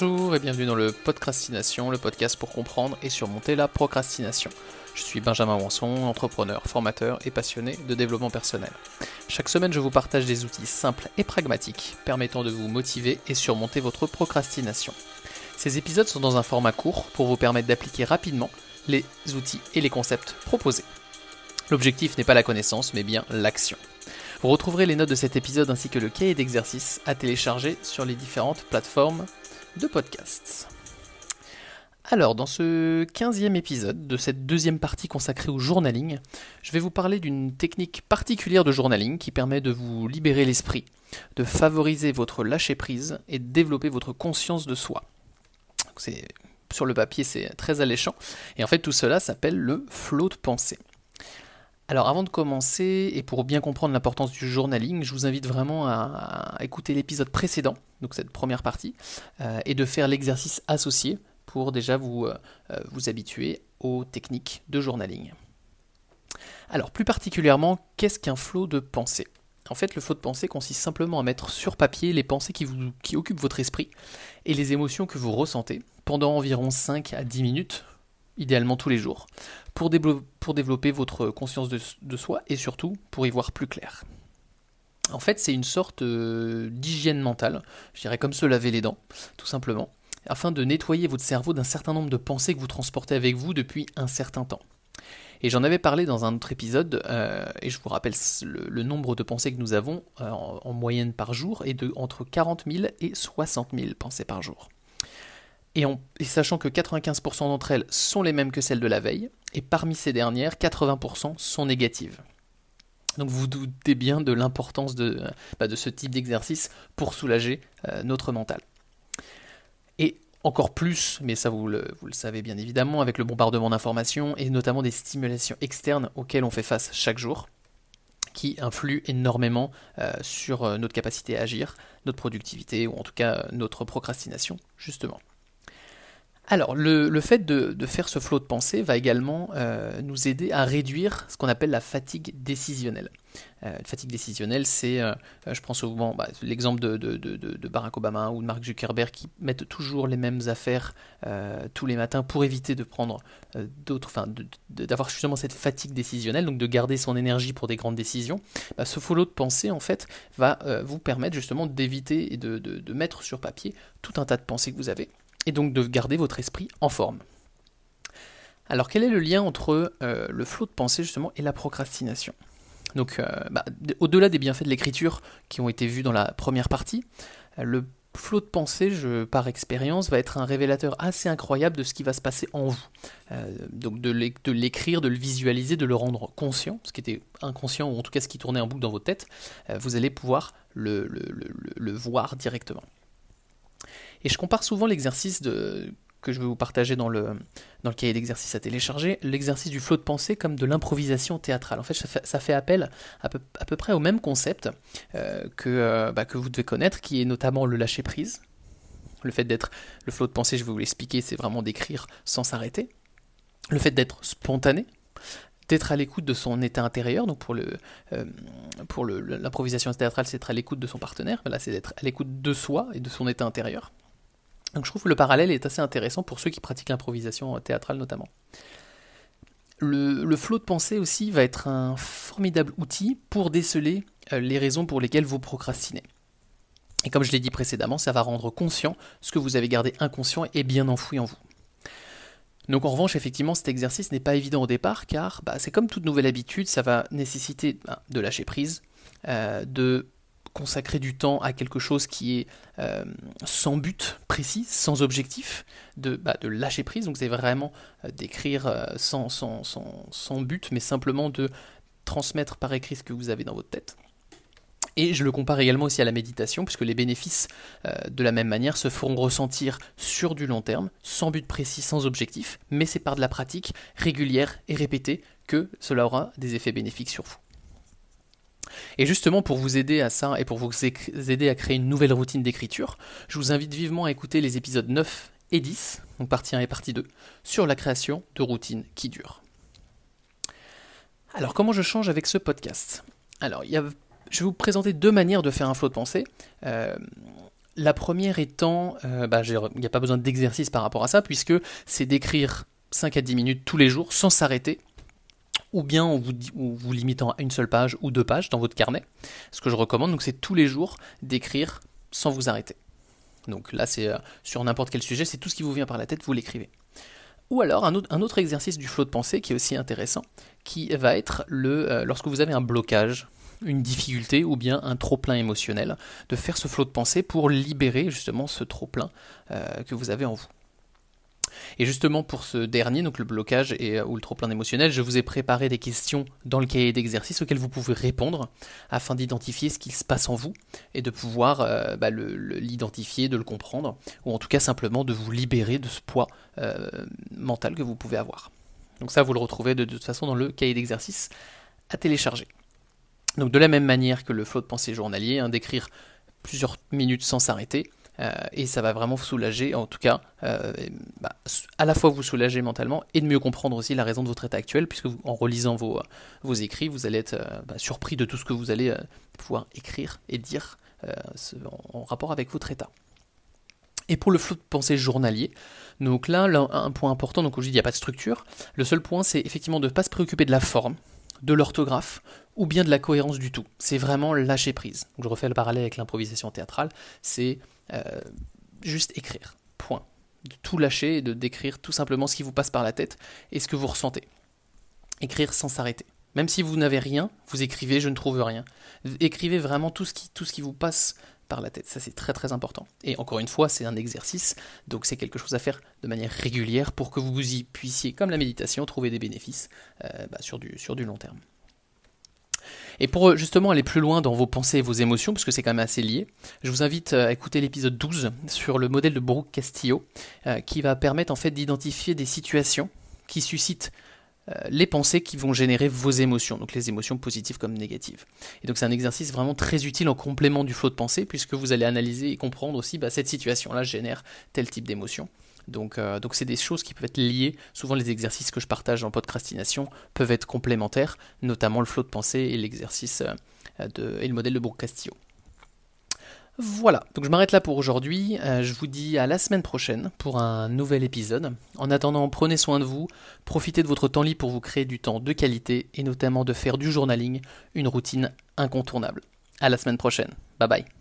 Bonjour et bienvenue dans le Podcrastination, le podcast pour comprendre et surmonter la procrastination. Je suis Benjamin Wanson, entrepreneur, formateur et passionné de développement personnel. Chaque semaine, je vous partage des outils simples et pragmatiques permettant de vous motiver et surmonter votre procrastination. Ces épisodes sont dans un format court pour vous permettre d'appliquer rapidement les outils et les concepts proposés. L'objectif n'est pas la connaissance, mais bien l'action. Vous retrouverez les notes de cet épisode ainsi que le cahier d'exercice à télécharger sur les différentes plateformes de podcasts. Alors, dans ce 15e épisode de cette deuxième partie consacrée au journaling, je vais vous parler d'une technique particulière de journaling qui permet de vous libérer l'esprit, de favoriser votre lâcher-prise et de développer votre conscience de soi. C'est, sur le papier, c'est très alléchant. Et en fait, tout cela s'appelle le flot de pensée. Alors avant de commencer, et pour bien comprendre l'importance du journaling, je vous invite vraiment à, écouter l'épisode précédent, donc cette première partie, euh, et de faire l'exercice associé pour déjà vous, euh, vous habituer aux techniques de journaling. Alors plus particulièrement, qu'est-ce qu'un flot de pensée? En fait, le flot de pensée consiste simplement à mettre sur papier les pensées qui, vous, qui occupent votre esprit et les émotions que vous ressentez pendant environ 5 à 10 minutes, idéalement tous les jours, pour, développer votre conscience de, soi et surtout pour y voir plus clair. En fait, c'est une sorte euh, d'hygiène mentale, je dirais comme se laver les dents, tout simplement, afin de nettoyer votre cerveau d'un certain nombre de pensées que vous transportez avec vous depuis un certain temps. Et j'en avais parlé dans un autre épisode, euh, et je vous rappelle le, nombre de pensées que nous avons euh, en, moyenne par jour est de entre 40 000 et 60 000 pensées par jour et, sachant que 95% d'entre elles sont les mêmes que celles de la veille, et parmi ces dernières, 80% sont négatives. Donc vous doutez bien de l'importance de, bah, ce type d'exercice pour soulager euh, notre mental. Et encore plus, mais ça vous le, savez bien évidemment, avec le bombardement d'informations et notamment des stimulations externes auxquelles on fait face chaque jour, qui influent énormément euh, sur euh, notre capacité à agir, notre productivité ou en tout cas notre procrastination, justement. Alors, le, fait de, faire ce flot de pensée va également euh, nous aider à réduire ce qu'on appelle la fatigue décisionnelle. Euh, fatigue décisionnelle, c'est, euh, je prends souvent bah, l'exemple de, Barack Obama ou de Mark Zuckerberg qui mettent toujours les mêmes affaires tous les matins pour éviter de prendre d'autres, enfin, d'avoir justement cette fatigue décisionnelle, donc de garder son énergie pour des grandes décisions. Bah, ce flot de pensée, en fait, va vous permettre justement d'éviter et de mettre sur papier tout un tas de pensées que vous avez et donc de garder votre esprit en forme. Alors quel est le lien entre euh, le flot de pensée justement et la procrastination? Donc euh, bah, au-delà des bienfaits de l'écriture qui ont été vus dans la première partie, euh, le flot de pensée, par expérience, va être un révélateur assez incroyable de ce qui va se passer en vous. donc de l'écrire, de le visualiser, de le rendre conscient, ce qui était inconscient, ou en tout cas ce qui tournait en boucle dans votre tête, vous allez pouvoir le voir directement. Et je compare souvent l'exercice que je vais vous partager dans le, dans le cahier d'exercice à télécharger, l'exercice du flot de pensée comme de l'improvisation théâtrale. En fait ça, fait, appel à peu, à peu, près au même concept euh, que, euh, bah, que vous devez connaître, qui est notamment le lâcher-prise. Le fait d'être, le flot de pensée, je vais vous l'expliquer, c'est vraiment d'écrire sans s'arrêter. Le fait d'être spontané, d'être à l'écoute de son état intérieur. Donc pour le euh, pour l'improvisation théâtrale, c'est être à l'écoute de son partenaire. Là, c'est d'être à l'écoute de soi et de son état intérieur. Donc je trouve que le parallèle est assez intéressant pour ceux qui pratiquent l'improvisation théâtrale notamment. Le, flot de pensée aussi va être un formidable outil pour déceler euh, les raisons pour lesquelles vous procrastinez. Et comme je l'ai dit précédemment, ça va rendre conscient ce que vous avez gardé inconscient et bien enfoui en vous. Donc en revanche, effectivement, cet exercice n'est pas évident au départ car bah, c'est comme toute nouvelle habitude, ça va nécessiter bah, de lâcher prise, euh, de consacrer du temps à quelque chose qui est euh, sans but précis, sans objectif, de, bah, de lâcher prise. Donc c'est vraiment euh, d'écrire euh, sans, but, mais simplement de transmettre par écrit ce que vous avez dans votre tête. Et je le compare également aussi à la méditation, puisque les bénéfices, de la même manière, se feront ressentir sur du long terme, sans but précis, sans objectif, mais c'est par de la pratique régulière et répétée que cela aura des effets bénéfiques sur vous. Et justement, pour vous aider à ça et pour vous aider à créer une nouvelle routine d'écriture, je vous invite vivement à écouter les épisodes 9 et 10, donc partie 1 et partie 2, sur la création de routines qui durent. Alors, comment je change avec ce podcast? Alors, je vais vous présenter deux manières de faire un flot de pensée. Euh, La première étant, bah, il n'y a pas besoin d'exercice par rapport à ça, puisque c'est d'écrire 5 à 10 minutes tous les jours sans s'arrêter ou bien en vous, vous, limitant à une seule page ou deux pages dans votre carnet. Ce que je recommande, donc c'est tous les jours d'écrire sans vous arrêter. Donc là, c'est euh, sur n'importe quel sujet, c'est tout ce qui vous vient par la tête, vous l'écrivez. Ou alors un autre, exercice du flot de pensée qui est aussi intéressant, qui va être le, euh, lorsque vous avez un blocage, une difficulté ou bien un trop-plein émotionnel, de faire ce flot de pensée pour libérer justement ce trop-plein euh, que vous avez en vous. Et justement pour ce dernier, donc le blocage et, euh, ou le trop-plein émotionnel, je vous ai préparé des questions dans le cahier d'exercice auxquelles vous pouvez répondre afin d'identifier ce qui se passe en vous et de pouvoir euh, bah, l'identifier, de le comprendre, ou en tout cas simplement de vous libérer de ce poids euh, mental que vous pouvez avoir. Donc ça, vous le retrouvez de, toute façon dans le cahier d'exercice à télécharger. Donc de la même manière que le flot de pensée journalier, hein, d'écrire plusieurs minutes sans s'arrêter, euh, et ça va vraiment vous soulager, en tout cas, euh, bah, à la fois vous soulager mentalement et de mieux comprendre aussi la raison de votre état actuel, puisque en relisant vos, vos écrits, vous allez être euh, bah, surpris de tout ce que vous allez pouvoir écrire et dire en, rapport avec votre état. Et pour le flot de pensée journalier, donc là, un point important, donc aujourd'hui il n'y a pas de structure. Le seul point, c'est effectivement de ne pas se préoccuper de la forme, de l'orthographe ou bien de la cohérence du tout. C'est vraiment lâcher prise. je refais le parallèle avec l'improvisation théâtrale, c'est euh, juste écrire. Point. De tout lâcher et de décrire tout simplement ce qui vous passe par la tête et ce que vous ressentez. Écrire sans s'arrêter. Même si vous n'avez rien, vous écrivez je ne trouve rien. Écrivez vraiment tout ce qui, tout ce qui vous passe par la tête. Ça c'est très très important. Et encore une fois, c'est un exercice, donc c'est quelque chose à faire de manière régulière pour que vous y puissiez, comme la méditation, trouver des bénéfices euh, bah, sur, du, sur du long terme. Et pour euh, justement aller plus loin dans vos pensées et vos émotions, parce que c'est quand même assez lié, je vous invite euh, à écouter l'épisode 12 sur le modèle de Brooke Castillo, euh, qui va permettre en fait d'identifier des situations qui suscitent les pensées qui vont générer vos émotions, donc les émotions positives comme négatives. Et donc c'est un exercice vraiment très utile en complément du flot de pensée, puisque vous allez analyser et comprendre aussi bah, cette situation-là génère tel type d'émotion. Euh, donc, c'est des choses qui peuvent être liées. Souvent, les exercices que je partage en podcastination peuvent être complémentaires, notamment le flot de pensée et l'exercice euh, et le modèle de Brooke Castillo. Voilà, donc je m'arrête là pour aujourd'hui. Euh, je vous dis à la semaine prochaine pour un nouvel épisode. En attendant, prenez soin de vous, profitez de votre temps libre pour vous créer du temps de qualité et notamment de faire du journaling une routine incontournable. À la semaine prochaine. Bye bye.